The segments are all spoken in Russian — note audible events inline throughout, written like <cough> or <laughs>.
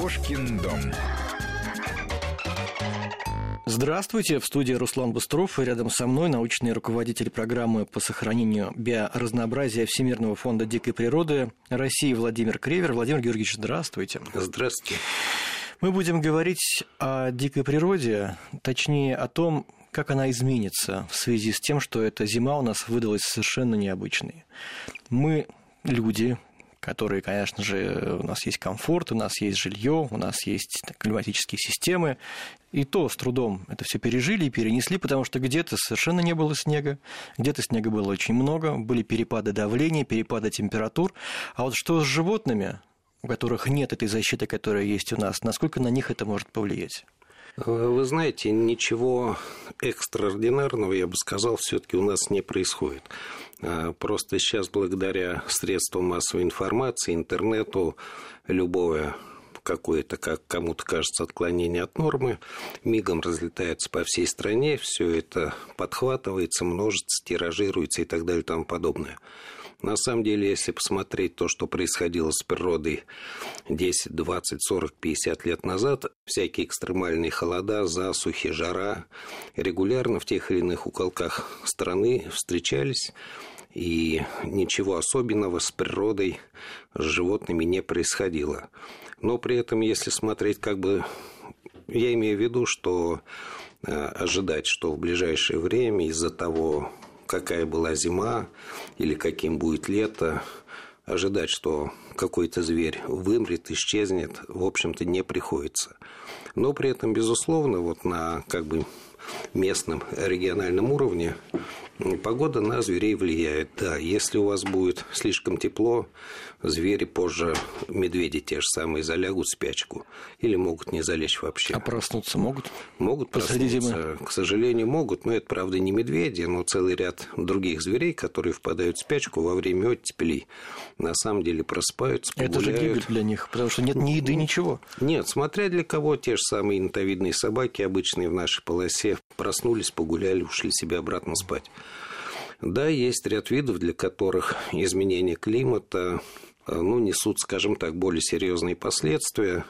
Кошкин дом. Здравствуйте, в студии Руслан Быстров и рядом со мной научный руководитель программы по сохранению биоразнообразия Всемирного фонда дикой природы России Владимир Кревер. Владимир Георгиевич, здравствуйте. Здравствуйте. Мы будем говорить о дикой природе, точнее о том, как она изменится в связи с тем, что эта зима у нас выдалась совершенно необычной. Мы, люди, которые, конечно же, у нас есть комфорт, у нас есть жилье, у нас есть климатические системы, и то с трудом это все пережили и перенесли, потому что где-то совершенно не было снега, где-то снега было очень много, были перепады давления, перепады температур. А вот что с животными, у которых нет этой защиты, которая есть у нас, насколько на них это может повлиять? Вы знаете, ничего экстраординарного, я бы сказал, все-таки у нас не происходит. А, просто сейчас благодаря средствам массовой информации, интернету, любое какое-то, как кому-то кажется, отклонение от нормы, мигом разлетается по всей стране, все это подхватывается, множится, тиражируется и так далее и тому подобное. На самом деле, если посмотреть то, что происходило с природой 10, 20, 40, 50 лет назад, всякие экстремальные холода, засухи, жара регулярно в тех или иных уголках страны встречались, и ничего особенного с природой, с животными не происходило. Но при этом, если смотреть как бы... Я имею в виду, что э, ожидать, что в ближайшее время из-за того, какая была зима или каким будет лето, ожидать, что какой-то зверь вымрет, исчезнет, в общем-то, не приходится. Но при этом, безусловно, вот на как бы местном региональном уровне Погода на зверей влияет, да. Если у вас будет слишком тепло, звери позже, медведи те же самые, залягут в спячку. Или могут не залечь вообще. А проснуться могут? Могут Посреди проснуться. Зимы? К сожалению, могут. Но это, правда, не медведи, но целый ряд других зверей, которые впадают в спячку во время оттепелей. На самом деле просыпаются, погуляют. Это же гибель для них, потому что нет ни еды, ничего. Нет, смотря для кого, те же самые интовидные собаки, обычные в нашей полосе, проснулись, погуляли, ушли себе обратно спать. Да, есть ряд видов, для которых изменение климата ну, несут, скажем так, более серьезные последствия.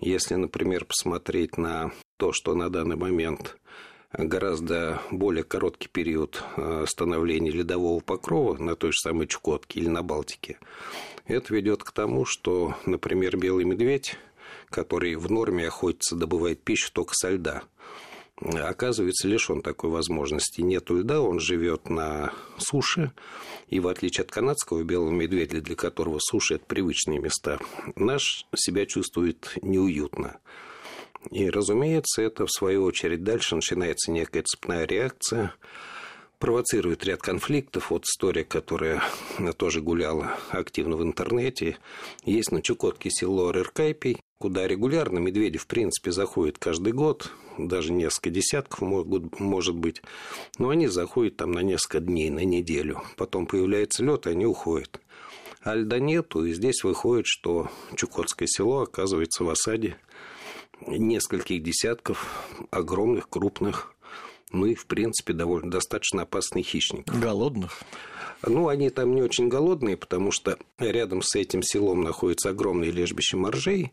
Если, например, посмотреть на то, что на данный момент гораздо более короткий период э, становления ледового покрова на той же самой Чукотке или на Балтике, это ведет к тому, что, например, белый медведь, который в норме охотится, добывает пищу только со льда – оказывается лишен такой возможности. Нету льда, он живет на суше, и в отличие от канадского белого медведя, для которого суши – это привычные места, наш себя чувствует неуютно. И, разумеется, это, в свою очередь, дальше начинается некая цепная реакция, провоцирует ряд конфликтов. Вот история, которая тоже гуляла активно в интернете. Есть на Чукотке село Рыркайпий, куда регулярно медведи, в принципе, заходят каждый год, даже несколько десятков могут, может быть, но они заходят там на несколько дней, на неделю. Потом появляется лед, и они уходят. А льда нету, и здесь выходит, что Чукотское село оказывается в осаде нескольких десятков огромных, крупных, ну и, в принципе, довольно достаточно опасных хищников. Голодных? Ну, они там не очень голодные, потому что рядом с этим селом находится огромное лежбище моржей,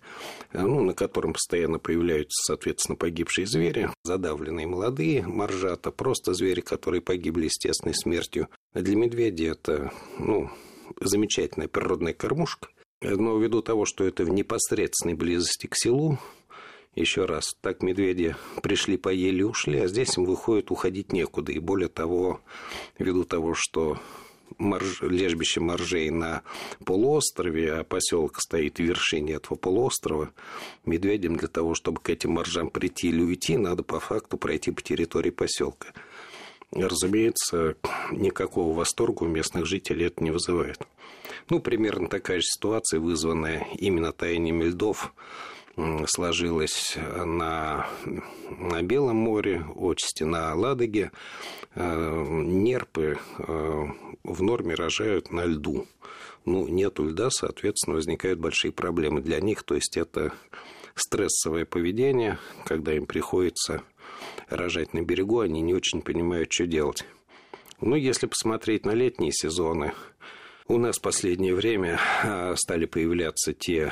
ну, на котором постоянно появляются, соответственно, погибшие звери, задавленные молодые моржата, просто звери, которые погибли естественной смертью. Для медведя это, ну, замечательная природная кормушка. Но ввиду того, что это в непосредственной близости к селу, еще раз, так медведи пришли, поели, ушли, а здесь им выходит уходить некуда. И более того, ввиду того, что морж... лежбище моржей на полуострове, а поселок стоит в вершине этого полуострова, медведям для того, чтобы к этим моржам прийти или уйти, надо по факту пройти по территории поселка. Разумеется, никакого восторга у местных жителей это не вызывает. Ну, примерно такая же ситуация, вызванная именно таяниями льдов сложилось на, на Белом море, отчасти на Ладоге. Э, нерпы э, в норме рожают на льду. Ну, нету льда, соответственно, возникают большие проблемы для них. То есть, это стрессовое поведение, когда им приходится рожать на берегу, они не очень понимают, что делать. Ну, если посмотреть на летние сезоны, у нас в последнее время э, стали появляться те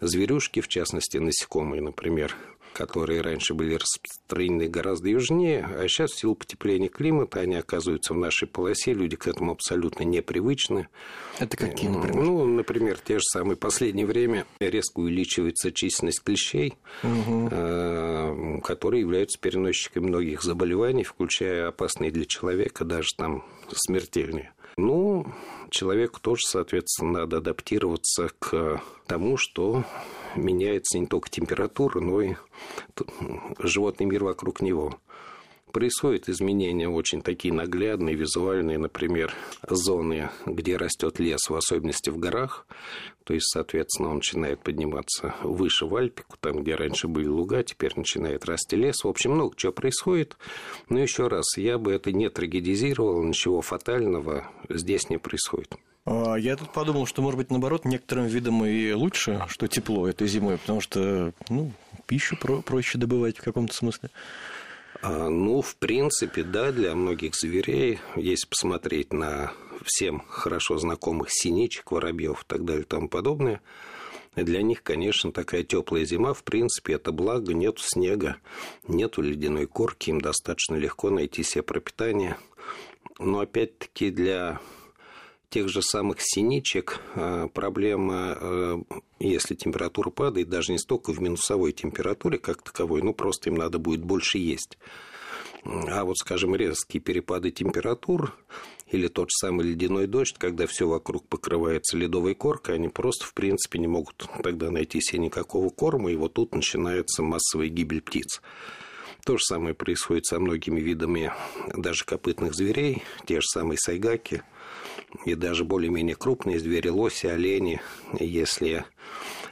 зверюшки, в частности, насекомые, например, которые раньше были распространены гораздо южнее, а сейчас в силу потепления климата они оказываются в нашей полосе, люди к этому абсолютно непривычны. Это какие, например? Ну, например, те же самые в последнее время резко увеличивается численность клещей, угу. которые являются переносчиками многих заболеваний, включая опасные для человека, даже там смертельные. Ну, человеку тоже, соответственно, надо адаптироваться к тому, что меняется не только температура, но и животный мир вокруг него. Происходят изменения очень такие наглядные, визуальные, например, зоны, где растет лес, в особенности в горах. То есть, соответственно, он начинает подниматься выше в Альпику, там, где раньше были луга, теперь начинает расти лес. В общем, много чего происходит. Но еще раз, я бы это не трагедизировал, ничего фатального здесь не происходит. А, я тут подумал, что, может быть, наоборот, некоторым видам и лучше, что тепло этой зимой, потому что, ну, пищу про проще добывать в каком-то смысле. А, ну, в принципе, да, для многих зверей, если посмотреть на всем хорошо знакомых синичек, воробьев и так далее и тому подобное, для них, конечно, такая теплая зима, в принципе, это благо, нету снега, нету ледяной корки, им достаточно легко найти себе пропитание. Но опять-таки для тех же самых синичек а, проблема, а, если температура падает, даже не столько в минусовой температуре как таковой, ну просто им надо будет больше есть. А вот, скажем, резкие перепады температур или тот же самый ледяной дождь, когда все вокруг покрывается ледовой коркой, они просто, в принципе, не могут тогда найти себе никакого корма, и вот тут начинается массовая гибель птиц. То же самое происходит со многими видами даже копытных зверей, те же самые сайгаки – и даже более-менее крупные звери, лоси, олени, если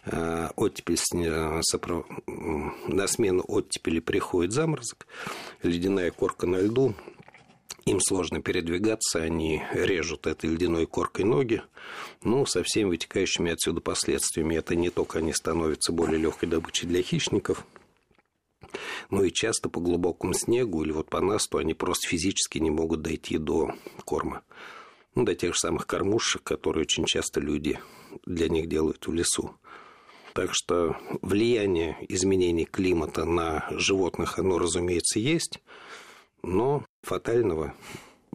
э, оттепель, сопров... на смену оттепели приходит заморозок, ледяная корка на льду, им сложно передвигаться, они режут этой ледяной коркой ноги, ну, со всеми вытекающими отсюда последствиями. Это не только они становятся более легкой добычей для хищников, но и часто по глубокому снегу или вот по насту они просто физически не могут дойти до корма до тех же самых кормушек, которые очень часто люди для них делают в лесу. Так что влияние изменений климата на животных, оно, разумеется, есть, но фатального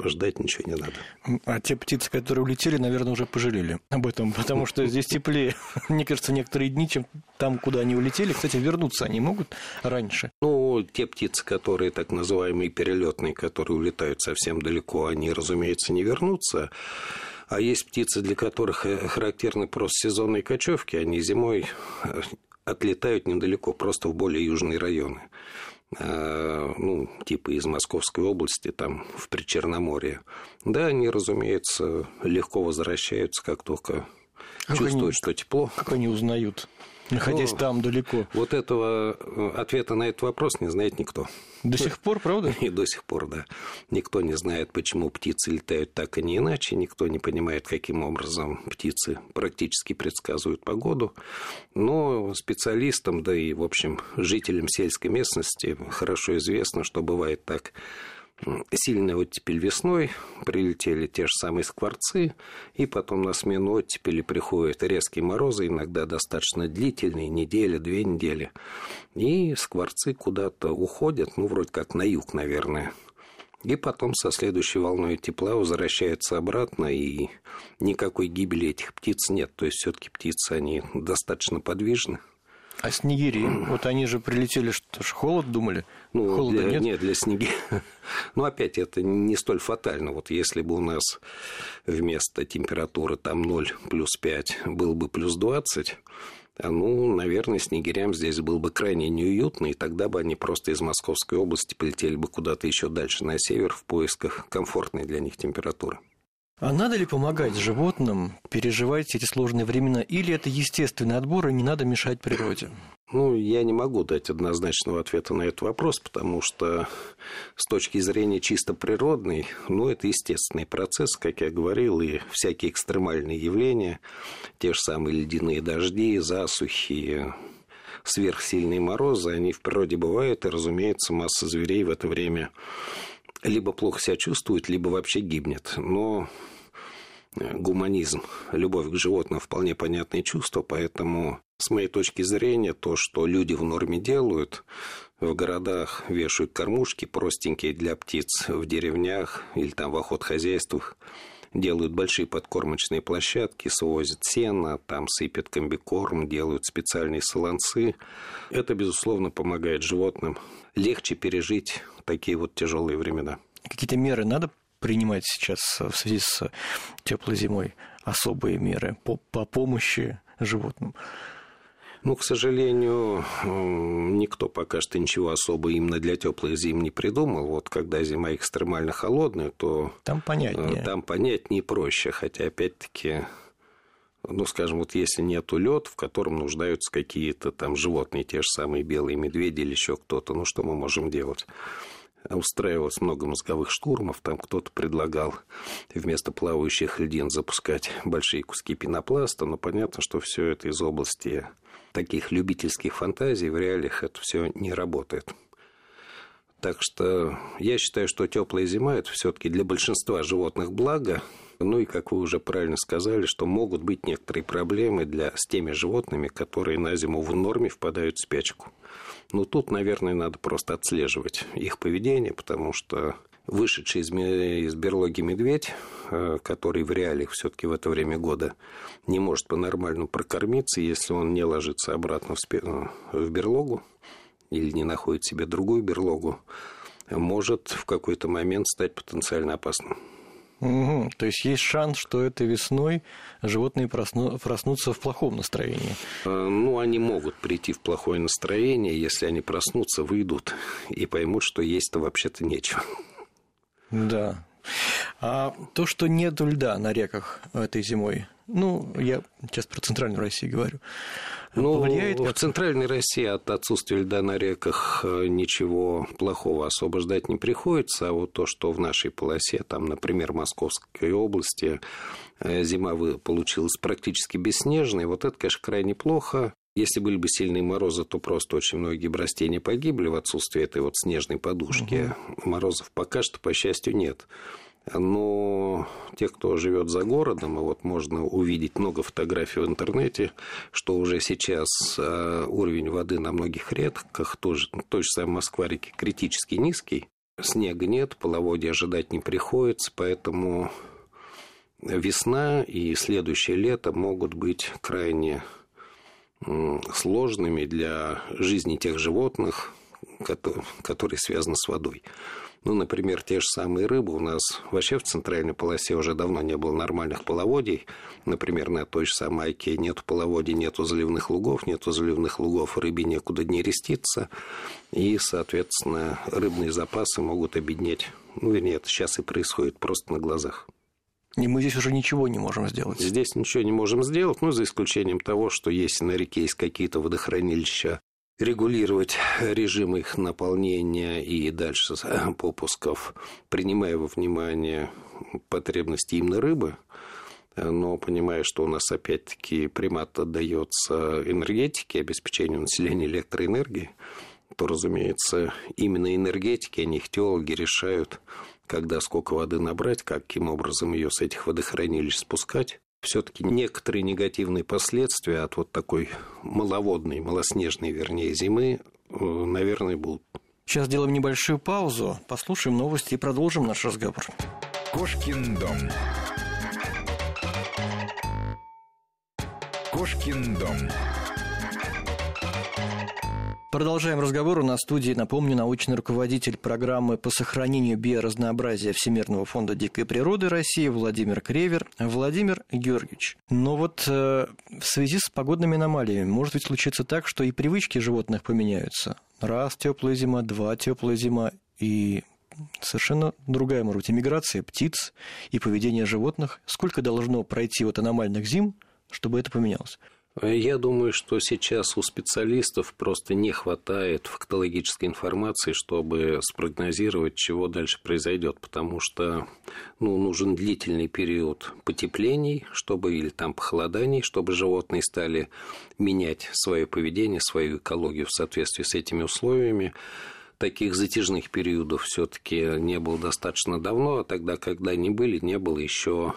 ждать ничего не надо. А те птицы, которые улетели, наверное, уже пожалели об этом, потому что здесь теплее, <laughs> мне кажется, некоторые дни, чем там, куда они улетели. Кстати, вернуться они могут раньше? Ну, те птицы, которые так называемые перелетные, которые улетают совсем далеко, они, разумеется, не вернутся. А есть птицы, для которых э, характерны просто сезонные кочевки, они зимой э, отлетают недалеко, просто в более южные районы. Э, ну, типа из Московской области, там, в Причерноморье. Да, они, разумеется, легко возвращаются, как только как чувствуют, они, что тепло. Как они узнают? Находясь ну, там далеко? Вот этого э, ответа на этот вопрос не знает никто. До сих пор, правда? <laughs> И до сих пор, да. Никто не знает, почему птицы летают так и не иначе. Никто не понимает, каким образом птицы практически предсказывают погоду. Но специалистам, да и, в общем, жителям сельской местности хорошо известно, что бывает так сильная оттепель весной, прилетели те же самые скворцы, и потом на смену оттепели приходят резкие морозы, иногда достаточно длительные, неделя, две недели. И скворцы куда-то уходят, ну, вроде как на юг, наверное. И потом со следующей волной тепла возвращаются обратно, и никакой гибели этих птиц нет. То есть, все-таки птицы, они достаточно подвижны. А снегири, <clears throat> вот они же прилетели, что ж, холод думали? Ну, Холода для, нет? Нет, для снеги. <laughs> Ну, опять, это не столь фатально. Вот если бы у нас вместо температуры там 0 плюс 5 был бы плюс 20, а, ну, наверное, снегирям здесь было бы крайне неуютно, и тогда бы они просто из Московской области полетели бы куда-то еще дальше на север в поисках комфортной для них температуры. А надо ли помогать животным переживать эти сложные времена, или это естественный отбор, и не надо мешать природе? Ну, я не могу дать однозначного ответа на этот вопрос, потому что с точки зрения чисто природной, ну, это естественный процесс, как я говорил, и всякие экстремальные явления, те же самые ледяные дожди, засухи, сверхсильные морозы, они в природе бывают, и, разумеется, масса зверей в это время либо плохо себя чувствует, либо вообще гибнет. Но гуманизм, любовь к животным вполне понятное чувство, поэтому С моей точки зрения, то, что люди в норме делают, в городах вешают кормушки простенькие для птиц, в деревнях или там в охотхозяйствах делают большие подкормочные площадки, свозят сено, там сыпят комбикорм, делают специальные солонцы. Это, безусловно, помогает животным легче пережить такие вот тяжелые времена. Какие-то меры надо принимать сейчас в связи с теплой зимой? Особые меры по, по помощи животным? Ну, к сожалению, никто пока что ничего особо именно для теплых зим не придумал. Вот когда зима экстремально холодная, то... Там понятнее. Э, там понятнее и проще. Хотя, опять-таки, ну, скажем, вот если нету лед, в котором нуждаются какие-то там животные, те же самые белые медведи или еще кто-то, ну, что мы можем делать? Устраивалось много мозговых штурмов. Там кто-то предлагал вместо плавающих льдин запускать большие куски пенопласта. Но понятно, что все это из области таких любительских фантазий. В реалиях это все не работает. Так что я считаю, что теплая зима это все-таки для большинства животных благо. Ну и, как вы уже правильно сказали, что могут быть некоторые проблемы для, с теми животными, которые на зиму в норме впадают в спячку. Ну, тут, наверное, надо просто отслеживать их поведение, потому что вышедший из, из берлоги медведь, э, который в реалиях все-таки в это время года не может по-нормальному прокормиться, если он не ложится обратно в, спе... Э, в берлогу или не находит себе другую берлогу, может в какой-то момент стать потенциально опасным. Угу. То есть есть шанс, что этой весной животные просну... проснутся в плохом настроении. Э, ну, они могут прийти в плохое настроение, если они проснутся, выйдут и поймут, что есть-то вообще-то нечего. Да. А то, что нет льда на реках этой зимой, ну, я сейчас про центральную Россию говорю, ну, повлияет в центральной России от отсутствия льда на реках э, ничего плохого особо ждать не приходится, а вот то, что в нашей полосе, там, например, Московской области, э, зима получилась практически бесснежной, вот это, конечно, крайне плохо. Если были бы сильные морозы, то просто очень многие бы растения погибли в отсутствии этой вот снежной подушки. Угу. Морозов пока что, по счастью, нет. Но те, кто живет за городом, и вот можно увидеть много фотографий в интернете, что уже сейчас э, уровень воды на многих реках, тоже, той же самой Москва-реки, критически низкий. Снега нет, половодья ожидать не приходится, поэтому весна и следующее лето могут быть крайне сложными для жизни тех животных, которые связаны с водой. Ну, например, те же самые рыбы. У нас вообще в центральной полосе уже давно не было нормальных половодий. Например, на той же самой Айке нет половодий, нету заливных лугов, нету заливных лугов, рыбе некуда не реститься. И, соответственно, рыбные запасы могут обеднеть. Ну, вернее, это сейчас и происходит просто на глазах. И мы здесь уже ничего не можем сделать. Здесь ничего не можем сделать, ну, за исключением того, что если на реке есть какие-то водохранилища, регулировать режим их наполнения и дальше попусков, принимая во внимание потребности именно рыбы, но понимая, что у нас опять-таки примат отдается энергетике, обеспечению населения электроэнергией, то, разумеется, именно энергетики, а не ихтиологи решают, когда сколько воды набрать, каким образом ее с этих водохранилищ спускать все-таки некоторые негативные последствия от вот такой маловодной, малоснежной, вернее, зимы, э, наверное, будут. Сейчас сделаем небольшую паузу, послушаем новости и продолжим наш разговор. Кошкин дом. Кошкин дом. Продолжаем разговор. У нас в студии, напомню, научный руководитель программы по сохранению биоразнообразия Всемирного фонда дикой природы России Владимир Кревер. Владимир Георгиевич, но вот э, в связи с погодными аномалиями может ведь случиться так, что и привычки животных поменяются. Раз теплая зима, два теплая зима, и совершенно другая может быть миграция птиц и поведение животных. Сколько должно пройти вот аномальных зим, чтобы это поменялось? Я думаю, что сейчас у специалистов просто не хватает фактологической информации, чтобы спрогнозировать, чего дальше произойдет, потому что ну, нужен длительный период потеплений, чтобы или там похолоданий, чтобы животные стали менять свое поведение, свою экологию в соответствии с этими условиями. Таких затяжных периодов все-таки не было достаточно давно, а тогда, когда они были, не было еще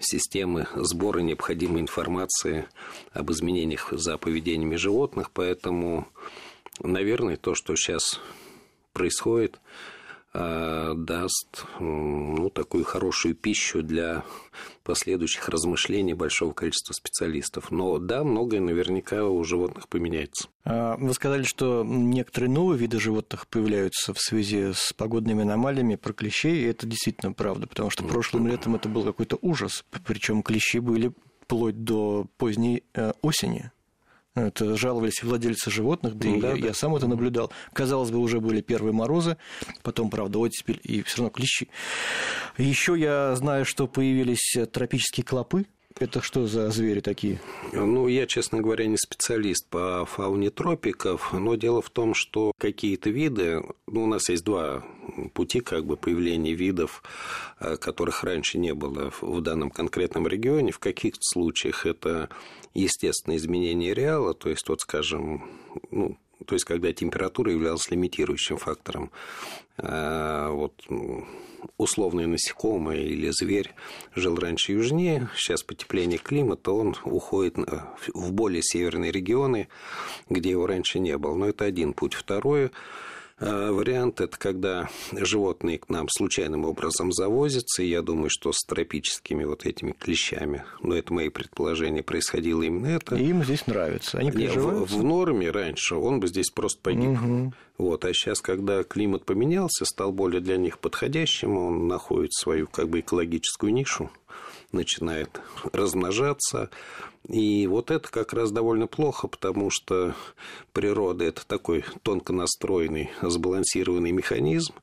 системы сбора необходимой информации об изменениях за поведениями животных, поэтому, наверное, то, что сейчас происходит, даст ну, такую хорошую пищу для последующих размышлений большого количества специалистов. Но да, многое наверняка у животных поменяется. А, вы сказали, что некоторые новые виды животных появляются в связи с погодными аномалиями про клещей, и это действительно правда, потому что прошлым летом это был какой-то ужас, причем клещи были вплоть до поздней э, осени. Это жаловались владельцы животных, да, да, и я, да. сам это наблюдал. Казалось бы, уже были первые морозы, потом, правда, оттепель и все равно клещи. Еще я знаю, что появились тропические клопы, это что за звери такие? Ну, я, честно говоря, не специалист по фауне тропиков, но дело в том, что какие-то виды, ну, у нас есть два пути как бы появления видов, э, которых раньше не было в данном конкретном регионе. В каких случаях это естественное изменение реала, то есть, вот, скажем, ну, то есть, когда температура являлась лимитирующим фактором. Э, вот условное насекомое или зверь жил раньше южнее, сейчас потепление климата, он уходит в более северные регионы, где его раньше не было. Но это один путь. Второе вариант – это когда животные к нам случайным образом завозятся, и я думаю, что с тропическими вот этими клещами, но это мои предположения, происходило именно это. И им здесь нравится, они приживаются? В, в норме раньше он бы здесь просто погиб. Угу. Вот, а сейчас, когда климат поменялся, стал более для них подходящим, он находит свою как бы экологическую нишу, начинает размножаться, и вот это как раз довольно плохо, потому что природа – это такой тонко настроенный, сбалансированный механизм,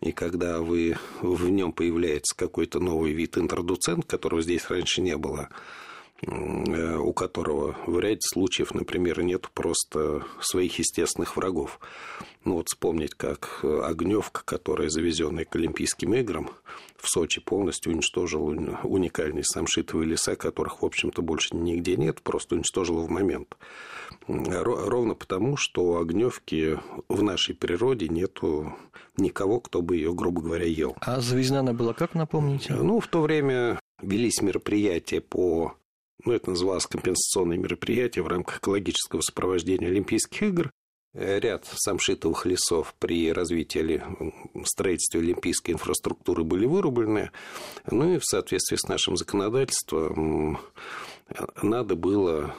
и когда вы, в нем появляется какой-то новый вид интродуцент, которого здесь раньше не было, у которого в ряде случаев, например, нет просто своих естественных врагов. Ну вот вспомнить, как Огневка, которая завезенная к Олимпийским играм, в Сочи полностью уничтожил уникальные самшитовые леса, которых, в общем-то, больше нигде нет, просто уничтожила в момент. Ровно потому, что у Огневки в нашей природе нету никого, кто бы ее, грубо говоря, ел. А завезена она была как, напомните? Ну, в то время велись мероприятия по ну, это называлось компенсационные мероприятия в рамках экологического сопровождения Олимпийских игр. Э, ряд самшитовых лесов при развитии строительства олимпийской инфраструктуры были вырублены. Ну и в соответствии с нашим законодательством надо было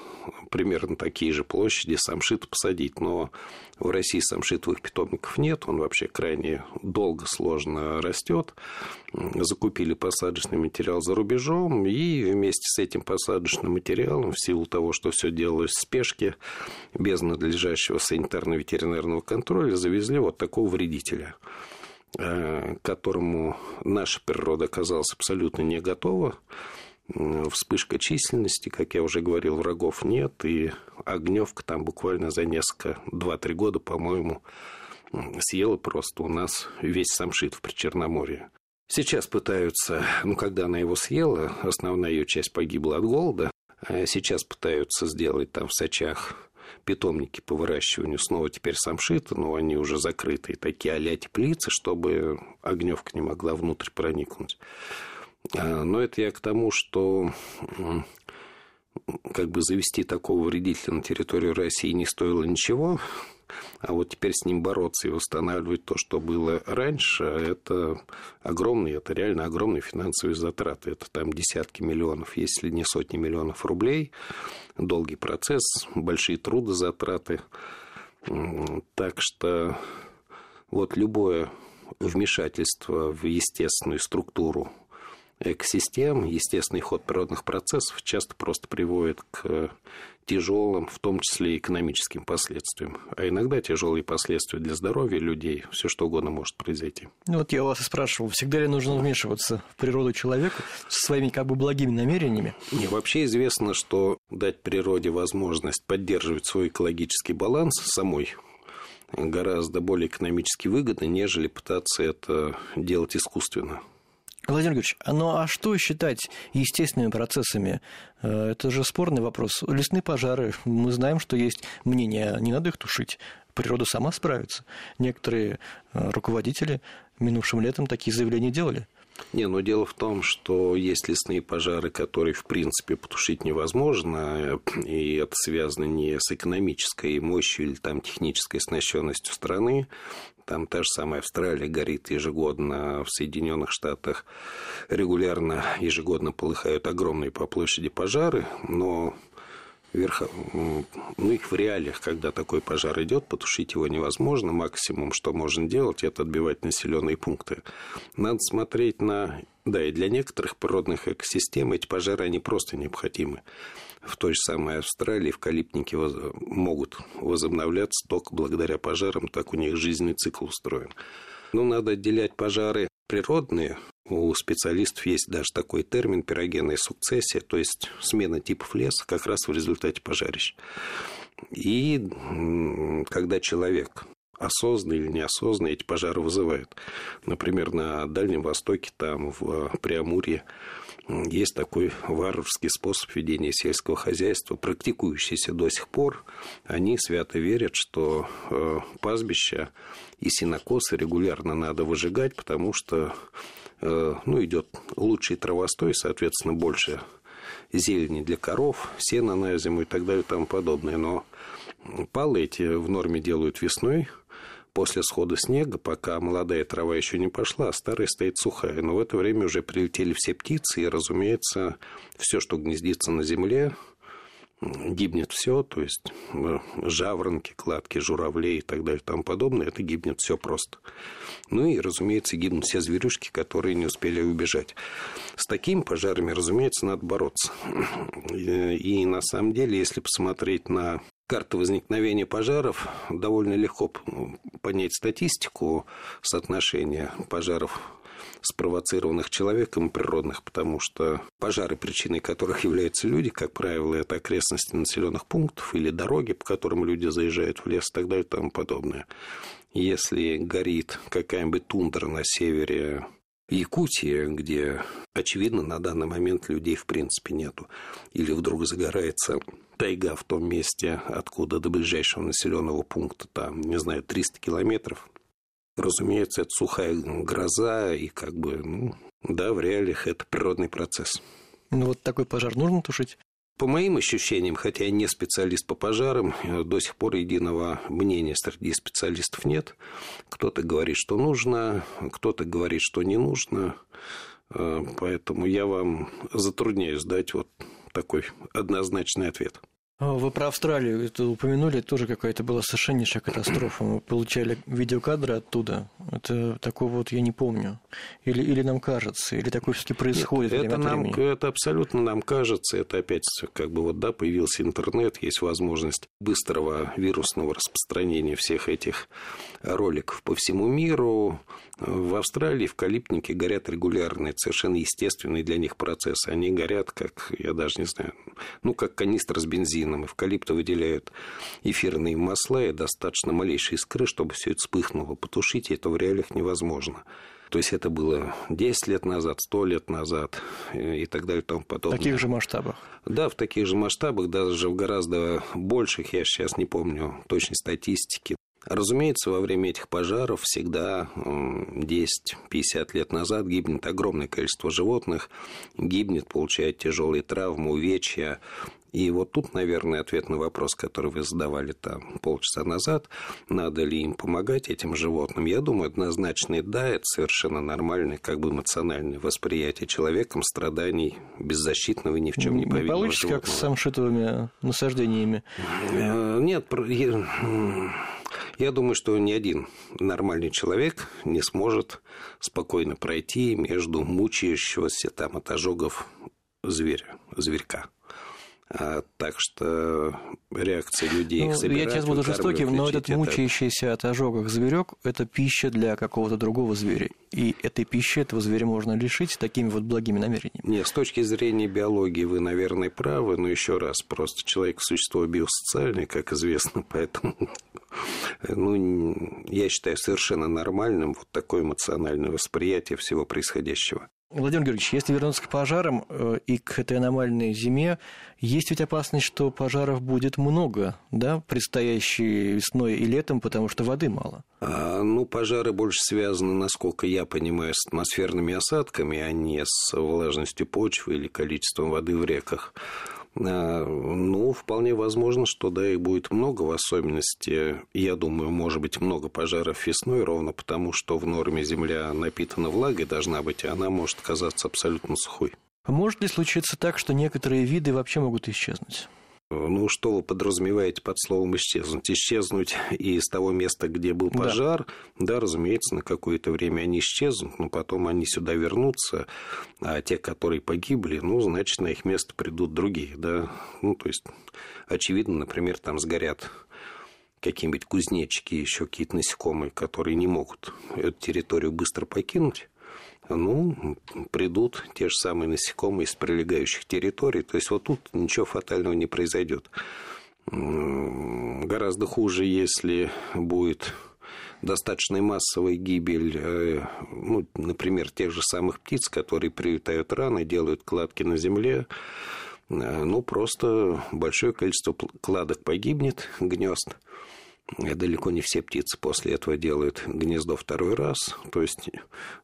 примерно такие же площади самшит посадить, но в России самшитовых питомников нет, он вообще крайне долго, сложно растет. Закупили посадочный материал за рубежом, и вместе с этим посадочным материалом, в силу того, что все делалось в спешке, без надлежащего санитарно-ветеринарного контроля, завезли вот такого вредителя э, которому наша природа оказалась абсолютно не готова вспышка численности, как я уже говорил, врагов нет, и огневка там буквально за несколько, два-три года, по-моему, съела просто у нас весь самшит в Причерноморье. Сейчас пытаются, ну, когда она его съела, основная ее часть погибла от голода, а сейчас пытаются сделать там в Сочах питомники по выращиванию снова теперь самшита, но они уже закрытые, такие а теплицы, чтобы огневка не могла внутрь проникнуть. А, но это я к тому, что как бы завести такого вредителя на территорию России не стоило ничего, а вот теперь с ним бороться и восстанавливать то, что было раньше, это огромные, это реально огромные финансовые затраты. Это там десятки миллионов, если не сотни миллионов рублей. Долгий процесс, большие трудозатраты. Так что вот любое вмешательство в естественную структуру экосистем, естественный ход природных процессов часто просто приводит к тяжелым, в том числе экономическим последствиям. А иногда тяжелые последствия для здоровья людей, все что угодно может произойти. Ну, вот я вас и спрашивал, всегда ли нужно вмешиваться в природу человека со своими как бы благими намерениями? Не, вообще известно, что дать природе возможность поддерживать свой экологический баланс самой гораздо более экономически выгодно, нежели пытаться это делать искусственно. Владимир Георгиевич, ну а что считать естественными процессами? Э, это же спорный вопрос. Лесные пожары, мы знаем, что есть мнение, не надо их тушить, природа сама справится. Некоторые э, руководители минувшим летом такие заявления делали. Не, но дело в том, что есть лесные пожары, которые, в принципе, потушить невозможно, и это связано не с экономической мощью или там технической оснащенностью страны. Там та же самая Австралия горит ежегодно, в Соединенных Штатах регулярно ежегодно полыхают огромные по площади пожары, но верх... ну, их в реалиях, когда такой пожар идет, потушить его невозможно. Максимум, что можно делать, это отбивать населенные пункты. Надо смотреть на... Да, и для некоторых природных экосистем эти пожары, они просто необходимы. В той же самой Австралии эвкалиптники могут возобновляться только благодаря пожарам, так у них жизненный цикл устроен. Но надо отделять пожары природные. У специалистов есть даже такой термин пирогенная сукцессия, то есть смена типов леса как раз в результате пожарищ. И когда человек осознанно или неосознанно эти пожары вызывает. Например, на Дальнем Востоке, там, в Преамурье, есть такой варварский способ ведения сельского хозяйства, практикующийся до сих пор. Они свято верят, что э, пастбища и синокосы регулярно надо выжигать, потому что ну, идет лучший травостой, соответственно, больше зелени для коров, сена на зиму и так далее и тому подобное. Но палы эти в норме делают весной, после схода снега, пока молодая трава еще не пошла, а старая стоит сухая. Но в это время уже прилетели все птицы, и, разумеется, все, что гнездится на земле, гибнет все, то есть э, жаворонки, кладки, журавли и так далее и тому подобное, это гибнет все просто. Ну и, разумеется, гибнут все зверюшки, которые не успели убежать. С такими пожарами, разумеется, надо бороться. И на самом деле, если посмотреть на карты возникновения пожаров, довольно легко понять статистику соотношения пожаров спровоцированных человеком и природных, потому что пожары, причиной которых являются люди, как правило, это окрестности населенных пунктов или дороги, по которым люди заезжают в лес и так далее и тому подобное. Если горит какая-нибудь тундра на севере Якутии, где, очевидно, на данный момент людей в принципе нету, или вдруг загорается тайга в том месте, откуда до ближайшего населенного пункта, там, не знаю, 300 километров, разумеется, это сухая гроза, и как бы, ну, да, в реалиях это природный процесс. Ну, вот такой пожар нужно тушить? По моим ощущениям, хотя я не специалист по пожарам, до сих пор единого мнения среди специалистов нет. Кто-то говорит, что нужно, кто-то говорит, что не нужно. Э, поэтому я вам затрудняюсь дать вот такой однозначный ответ. А, вы про Австралию это упомянули, тоже какая-то была совершеннейшая катастрофа. Мы получали видеокадры оттуда. Это такого вот я не помню. Или, или нам кажется, или такое все-таки происходит. Нет, это, нам, это абсолютно нам кажется. Это опять как бы вот, да, появился интернет, есть возможность быстрого вирусного распространения всех этих роликов по всему миру. В Австралии в калипнике горят регулярные, совершенно естественные для них процессы. Они горят, как, я даже не знаю, ну, как канистра с бензином. Эвкалипты выделяют эфирные масла и достаточно малейшей искры, чтобы все это вспыхнуло. Потушить это в реалиях невозможно. То есть это было 10 лет назад, 100 лет назад и так далее и тому подобное. В таких же масштабах? Да, в таких же масштабах, даже в гораздо больших, я сейчас не помню точной статистики. Разумеется, во время этих пожаров всегда 10-50 лет назад гибнет огромное количество животных, гибнет, получает тяжелые травмы, увечья. И вот тут, наверное, ответ на вопрос, который вы задавали там полчаса назад, надо ли им помогать этим животным, я думаю, однозначно да, это совершенно нормальное, как бы эмоциональное восприятие человеком страданий беззащитного и ни в чем не повинного Получится, животного. как с самшитовыми насаждениями? Э, нет, я думаю, что ни один нормальный человек не сможет спокойно пройти между мучающегося там от ожогов зверя, зверька. А, так что реакция людей ну, их собирать, Я сейчас буду жестоким, но этот мучающийся от ожогов зверек – это пища для какого-то другого зверя. И этой пищи этого зверя можно лишить такими вот благими намерениями. Нет, с точки зрения биологии вы, наверное, правы, но еще раз, просто человек – существо биосоциальное, как известно, <laughs> поэтому ну, я считаю совершенно нормальным вот такое эмоциональное восприятие всего происходящего. Владимир Георгиевич, если вернуться к пожарам э, и к этой аномальной зиме, есть ведь опасность, что пожаров будет много, да, предстоящей весной и летом, потому что воды мало? А, ну, пожары больше связаны, насколько я понимаю, с атмосферными осадками, а не с влажностью почвы или количеством воды в реках. А, ну, вполне возможно, что да, их будет много, в особенности, я думаю, может быть, много пожаров весной, ровно потому, что в норме земля напитана влагой должна быть, и она может казаться абсолютно сухой. Может ли случиться так, что некоторые виды вообще могут исчезнуть? Ну, что вы подразумеваете под словом исчезнуть? Исчезнуть из того места, где был пожар, да, да разумеется, на какое-то время они исчезнут, но потом они сюда вернутся, а те, которые погибли, ну, значит, на их место придут другие, да. Ну, то есть, очевидно, например, там сгорят какие-нибудь кузнечики, еще какие-то насекомые, которые не могут эту территорию быстро покинуть ну, придут те же самые насекомые из прилегающих территорий. То есть вот тут ничего фатального не произойдет. Гораздо хуже, если будет достаточно массовая гибель, э, ну, например, тех же самых птиц, которые прилетают рано, делают кладки на земле. Э, ну, просто большое количество кладок погибнет, гнезд далеко не все птицы после этого делают гнездо второй раз. То есть,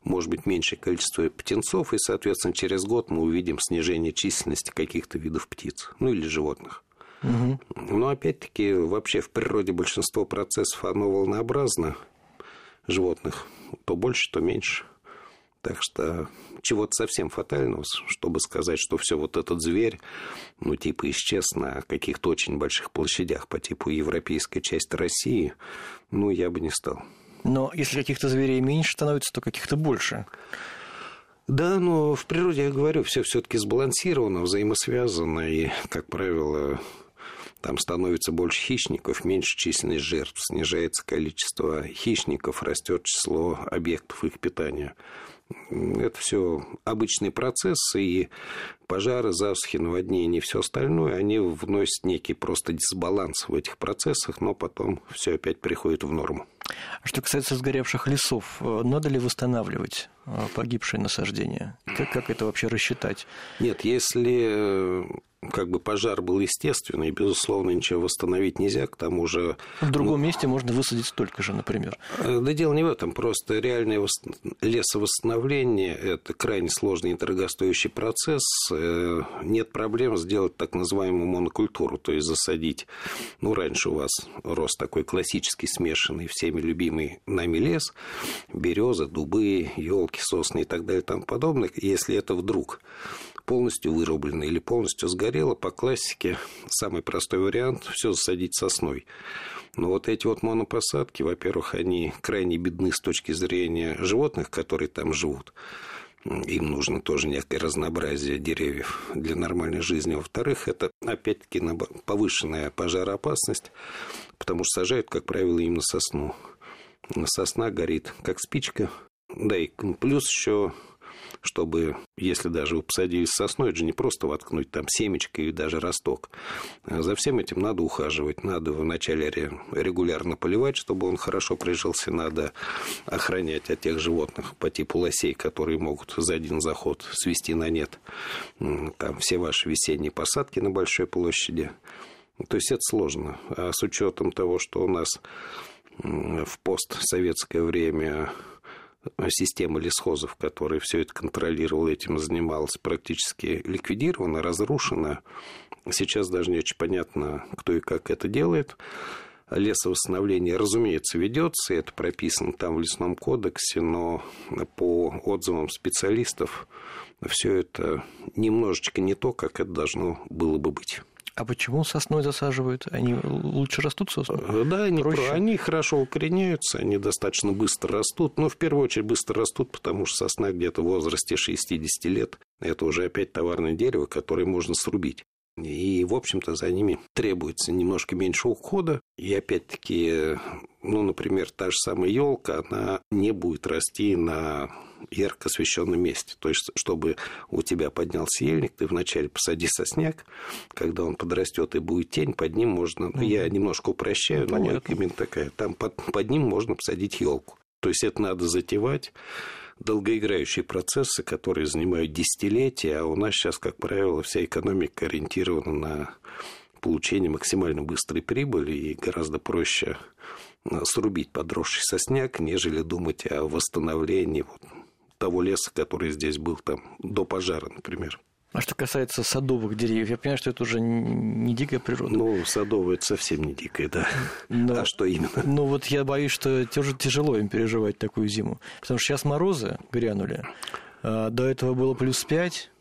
может быть, меньшее количество птенцов, и, соответственно, через год мы увидим снижение численности каких-то видов птиц, ну или животных. Угу. Но опять-таки, вообще в природе большинство процессов, оно волнообразно животных, то больше, то меньше. Так что чего-то совсем фатального, чтобы сказать, что все вот этот зверь, ну, типа, исчез на каких-то очень больших площадях по типу европейской части России, ну, я бы не стал. Но если каких-то зверей меньше становится, то каких-то больше. Да, но в природе, я говорю, все все-таки сбалансировано, взаимосвязано, и, как правило, там становится больше хищников, меньше численность жертв, снижается количество хищников, растет число объектов их питания. Это все обычные процессы, и пожары, засухи, наводнения и все остальное, они вносят некий просто дисбаланс в этих процессах, но потом все опять приходит в норму. А что касается сгоревших лесов, э, надо ли восстанавливать э, погибшие насаждения? Как, как это вообще рассчитать? Нет, если э, как бы пожар был естественный, и, безусловно, ничего восстановить нельзя, к тому же... В другом ну, месте можно высадить столько же, например. Э, да дело не в этом, просто реальное лесовосстановление – это крайне сложный и дорогостоящий процесс. Э, нет проблем сделать так называемую монокультуру, то есть засадить, ну, раньше у вас рос такой классический, смешанный, всеми любимый нами лес, береза, дубы, елки, сосны и так далее и тому подобное. Если это вдруг полностью вырублено или полностью сгорело, по классике самый простой вариант – все засадить сосной. Но вот эти вот монопосадки, во-первых, они крайне бедны с точки зрения животных, которые там живут. Им нужно тоже некое разнообразие деревьев для нормальной жизни. Во-вторых, это, опять-таки, повышенная пожароопасность, потому что сажают, как правило, именно сосну. Сосна горит, как спичка. Да, и плюс еще чтобы, если даже посадили сосной, это же не просто воткнуть там семечко или даже росток. За всем этим надо ухаживать, надо вначале регулярно поливать, чтобы он хорошо прижился, надо охранять от тех животных по типу лосей, которые могут за один заход свести на нет там все ваши весенние посадки на большой площади. То есть это сложно. А с учетом того, что у нас в постсоветское время система лесхозов, которая все это контролировала, этим занималась, практически ликвидирована, разрушена. Сейчас даже не очень понятно, кто и как это делает. Лесовосстановление, разумеется, ведется, это прописано там в лесном кодексе, но по отзывам специалистов все это немножечко не то, как это должно было бы быть. А почему сосной засаживают? Они лучше растут сосны? Э, да, они, Проще? они хорошо укореняются, они достаточно быстро растут. Но в первую очередь быстро растут, потому что сосна где-то в возрасте 60 лет. Это уже опять товарное дерево, которое можно срубить. И, в общем-то, за ними требуется немножко меньше ухода. И, опять-таки, ну, например, та же самая елка, она не будет расти на ярко освещенном месте. То есть, чтобы у тебя поднялся ельник, ты вначале посади сосняк, когда он подрастет и будет тень, под ним можно, ну, я немножко упрощаю, но именно такая, там под, под ним можно посадить елку. То есть, это надо затевать, долгоиграющие процессы, которые занимают десятилетия, а у нас сейчас, как правило, вся экономика ориентирована на получение максимально быстрой прибыли и гораздо проще э, срубить подросший сосняк, нежели думать о восстановлении вот того леса, который здесь был там до пожара, например. А что касается садовых деревьев, я понимаю, что это уже не дикая природа. Ну, садовые это совсем не дикая, да. Но, а что именно? Ну, вот я боюсь, что тяжело им переживать такую зиму. Потому что сейчас морозы грянули. А до этого было плюс пять.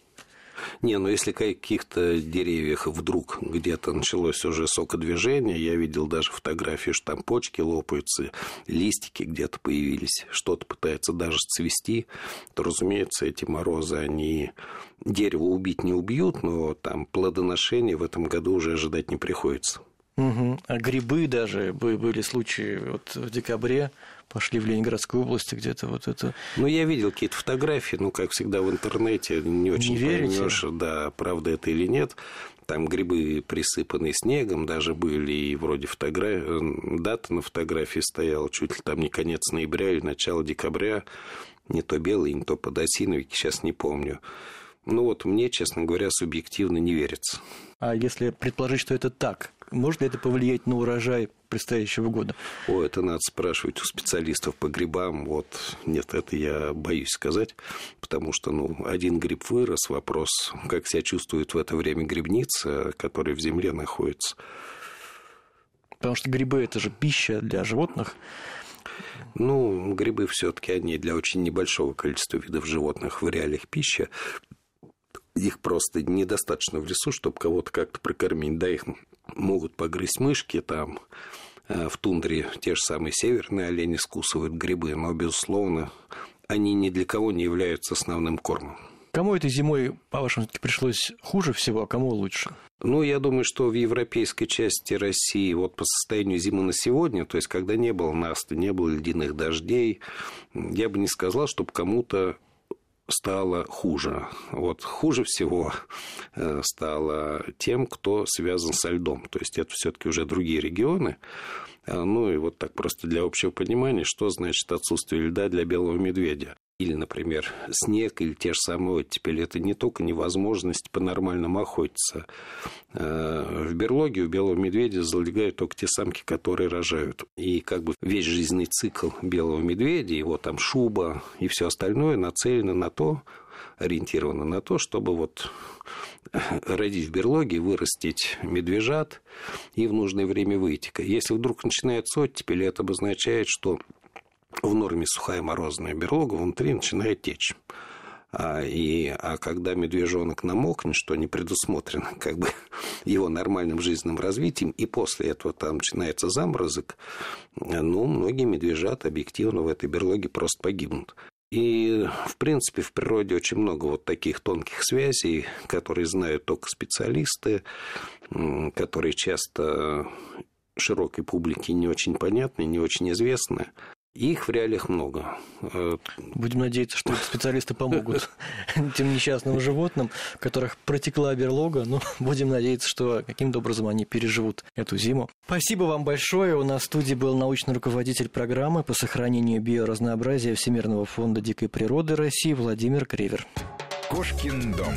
Не, ну если каких-то деревьях вдруг где-то началось уже сокодвижение, я видел даже фотографии, что там почки лопаются, листики где-то появились, что-то пытается даже цвести, то, разумеется, эти морозы, они дерево убить не убьют, но там плодоношение в этом году уже ожидать не приходится. Угу. А грибы даже были случаи вот в декабре пошли в Ленинградской области где-то вот это. Ну, я видел какие-то фотографии, ну, как всегда в интернете, не очень не поймешь, да, правда это или нет. Там грибы присыпанные снегом даже были, и вроде фотографии, дата на фотографии стояла чуть ли там не конец ноября или начало декабря, не то белый, не то подосиновики, сейчас не помню. Ну вот мне, честно говоря, субъективно не верится. А если предположить, что это так, может ли это повлиять на урожай предстоящего года? О, это надо спрашивать у специалистов по грибам. Вот нет, это я боюсь сказать, потому что ну, один гриб вырос, вопрос, как себя чувствует в это время грибница, которая в земле находится. Потому что грибы это же пища для животных. Ну, грибы все-таки они для очень небольшого количества видов животных в реалиях пища их просто недостаточно в лесу, чтобы кого-то как-то прокормить. Да, их могут погрызть мышки там, э, в тундре те же самые северные олени скусывают грибы, но, безусловно, они ни для кого не являются основным кормом. Кому этой зимой, по-вашему, пришлось хуже всего, а кому лучше? Ну, я думаю, что в европейской части России вот по состоянию зимы на сегодня, то есть когда не было наста, не было ледяных дождей, я бы не сказал, чтобы кому-то стало хуже. Вот хуже всего э, стало тем, кто связан со льдом. То есть это все-таки уже другие регионы. Э, ну и вот так просто для общего понимания, что значит отсутствие льда для белого медведя или, например, снег, или те же самые оттепели, это не только невозможность по-нормальному охотиться. Э, в берлоге у белого медведя залегают только те самки, которые рожают. И как бы весь жизненный цикл белого медведя, его там шуба и все остальное нацелено на то, ориентировано на то, чтобы вот родить в берлоге, вырастить медвежат и в нужное время выйти. Если вдруг начинается оттепель, это обозначает, что в норме сухая морозная берлога внутри начинает течь. А, и, а когда медвежонок намокнет, что не предусмотрено <laughs> как бы его нормальным жизненным развитием, и после этого там начинается заморозок, ну, многие медвежата объективно в этой берлоге просто погибнут. И, в принципе, в природе очень много вот таких тонких связей, которые знают только специалисты, которые часто широкой публике не очень понятны, не очень известны. Их в реалиях много. Э, Будем надеяться, что специалисты помогут <laughs> тем несчастным животным, у которых протекла берлога. Но ну, будем надеяться, что каким-то образом они переживут эту зиму. Спасибо вам большое. У нас в студии был научный руководитель программы по сохранению биоразнообразия Всемирного фонда дикой природы России Владимир Кривер. Кошкин дом.